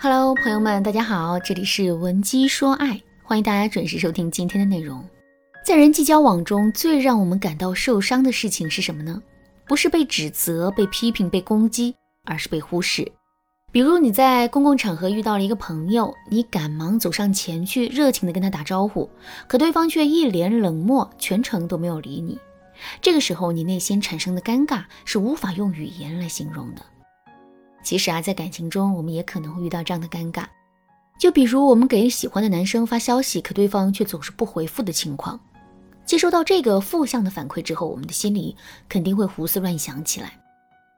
Hello，朋友们，大家好，这里是文姬说爱，欢迎大家准时收听今天的内容。在人际交往中最让我们感到受伤的事情是什么呢？不是被指责、被批评、被攻击，而是被忽视。比如你在公共场合遇到了一个朋友，你赶忙走上前去，热情地跟他打招呼，可对方却一脸冷漠，全程都没有理你。这个时候，你内心产生的尴尬是无法用语言来形容的。其实啊，在感情中，我们也可能会遇到这样的尴尬，就比如我们给喜欢的男生发消息，可对方却总是不回复的情况。接收到这个负向的反馈之后，我们的心里肯定会胡思乱想起来。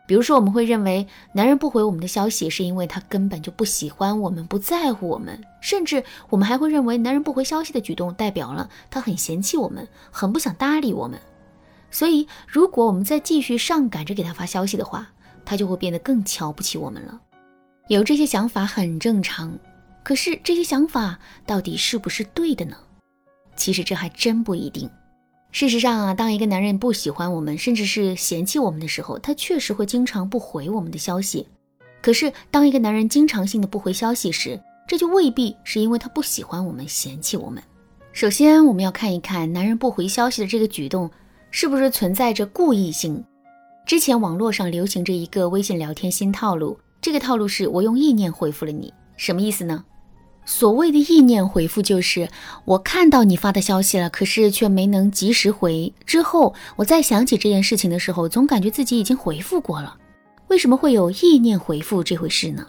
比如说，我们会认为男人不回我们的消息，是因为他根本就不喜欢我们，不在乎我们，甚至我们还会认为男人不回消息的举动代表了他很嫌弃我们，很不想搭理我们。所以，如果我们再继续上赶着给他发消息的话，他就会变得更瞧不起我们了。有这些想法很正常，可是这些想法到底是不是对的呢？其实这还真不一定。事实上啊，当一个男人不喜欢我们，甚至是嫌弃我们的时候，他确实会经常不回我们的消息。可是，当一个男人经常性的不回消息时，这就未必是因为他不喜欢我们、嫌弃我们。首先，我们要看一看男人不回消息的这个举动是不是存在着故意性。之前网络上流行着一个微信聊天新套路，这个套路是我用意念回复了你，什么意思呢？所谓的意念回复就是我看到你发的消息了，可是却没能及时回，之后我再想起这件事情的时候，总感觉自己已经回复过了。为什么会有意念回复这回事呢？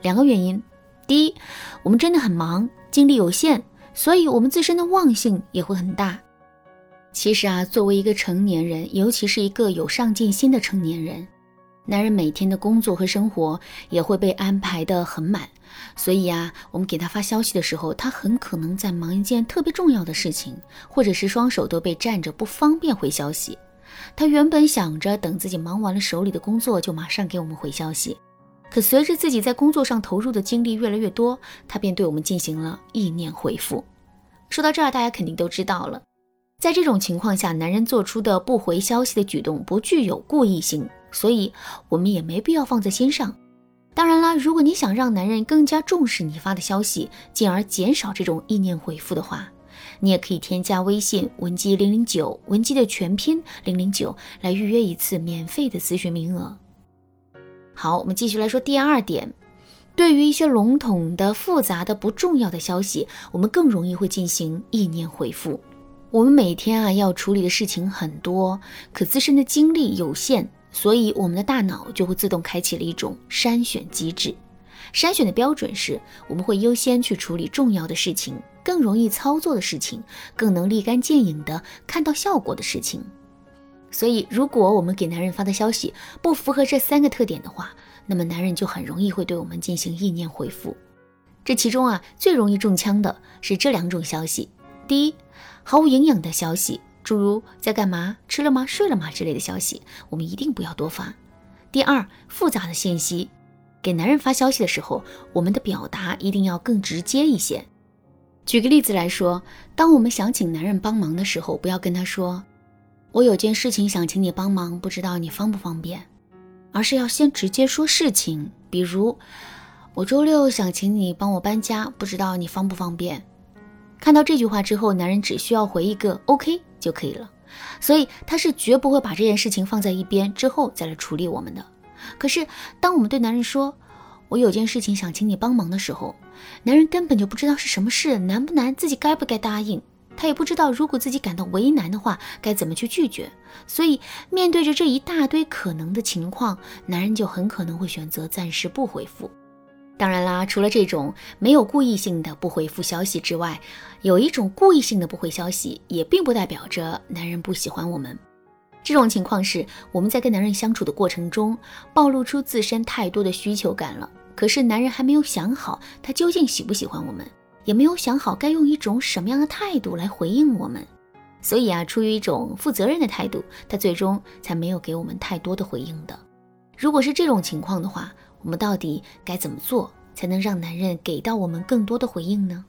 两个原因，第一，我们真的很忙，精力有限，所以我们自身的忘性也会很大。其实啊，作为一个成年人，尤其是一个有上进心的成年人，男人每天的工作和生活也会被安排的很满，所以啊，我们给他发消息的时候，他很可能在忙一件特别重要的事情，或者是双手都被占着，不方便回消息。他原本想着等自己忙完了手里的工作，就马上给我们回消息，可随着自己在工作上投入的精力越来越多，他便对我们进行了意念回复。说到这儿，大家肯定都知道了。在这种情况下，男人做出的不回消息的举动不具有故意性，所以我们也没必要放在心上。当然啦，如果你想让男人更加重视你发的消息，进而减少这种意念回复的话，你也可以添加微信文姬零零九，文姬的全拼零零九，来预约一次免费的咨询名额。好，我们继续来说第二点，对于一些笼统的、复杂的、不重要的消息，我们更容易会进行意念回复。我们每天啊要处理的事情很多，可自身的精力有限，所以我们的大脑就会自动开启了一种筛选机制。筛选的标准是，我们会优先去处理重要的事情，更容易操作的事情，更能立竿见影的看到效果的事情。所以，如果我们给男人发的消息不符合这三个特点的话，那么男人就很容易会对我们进行意念回复。这其中啊，最容易中枪的是这两种消息。第一，毫无营养的消息，诸如在干嘛、吃了吗、睡了吗之类的消息，我们一定不要多发。第二，复杂的信息，给男人发消息的时候，我们的表达一定要更直接一些。举个例子来说，当我们想请男人帮忙的时候，不要跟他说“我有件事情想请你帮忙，不知道你方不方便”，而是要先直接说事情，比如“我周六想请你帮我搬家，不知道你方不方便”。看到这句话之后，男人只需要回一个 “OK” 就可以了，所以他是绝不会把这件事情放在一边之后再来处理我们的。可是，当我们对男人说“我有件事情想请你帮忙”的时候，男人根本就不知道是什么事，难不难，自己该不该答应，他也不知道如果自己感到为难的话该怎么去拒绝。所以，面对着这一大堆可能的情况，男人就很可能会选择暂时不回复。当然啦，除了这种没有故意性的不回复消息之外，有一种故意性的不回消息，也并不代表着男人不喜欢我们。这种情况是我们在跟男人相处的过程中，暴露出自身太多的需求感了。可是男人还没有想好他究竟喜不喜欢我们，也没有想好该用一种什么样的态度来回应我们。所以啊，出于一种负责任的态度，他最终才没有给我们太多的回应的。如果是这种情况的话，我们到底该怎么做才能让男人给到我们更多的回应呢？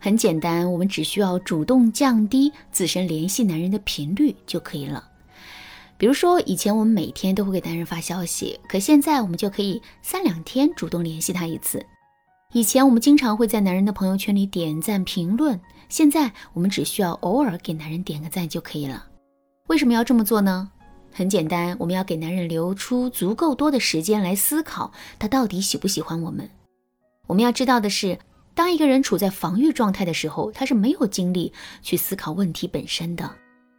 很简单，我们只需要主动降低自身联系男人的频率就可以了。比如说，以前我们每天都会给男人发消息，可现在我们就可以三两天主动联系他一次。以前我们经常会在男人的朋友圈里点赞评论，现在我们只需要偶尔给男人点个赞就可以了。为什么要这么做呢？很简单，我们要给男人留出足够多的时间来思考他到底喜不喜欢我们。我们要知道的是，当一个人处在防御状态的时候，他是没有精力去思考问题本身的。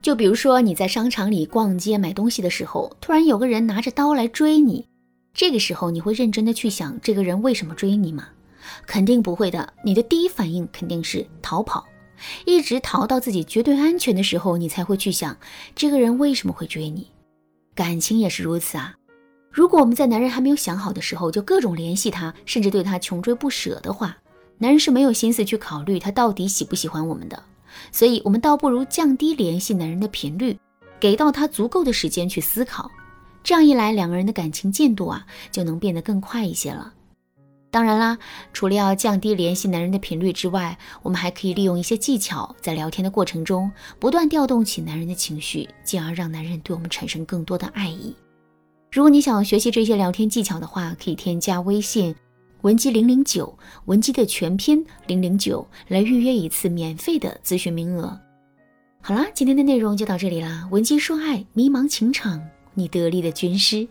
就比如说你在商场里逛街买东西的时候，突然有个人拿着刀来追你，这个时候你会认真的去想这个人为什么追你吗？肯定不会的，你的第一反应肯定是逃跑，一直逃到自己绝对安全的时候，你才会去想这个人为什么会追你。感情也是如此啊，如果我们在男人还没有想好的时候就各种联系他，甚至对他穷追不舍的话，男人是没有心思去考虑他到底喜不喜欢我们的。所以，我们倒不如降低联系男人的频率，给到他足够的时间去思考，这样一来，两个人的感情进度啊就能变得更快一些了。当然啦，除了要降低联系男人的频率之外，我们还可以利用一些技巧，在聊天的过程中不断调动起男人的情绪，进而让男人对我们产生更多的爱意。如果你想学习这些聊天技巧的话，可以添加微信文姬零零九，文姬的全拼零零九，来预约一次免费的咨询名额。好啦，今天的内容就到这里啦，文姬说爱，迷茫情场，你得力的军师。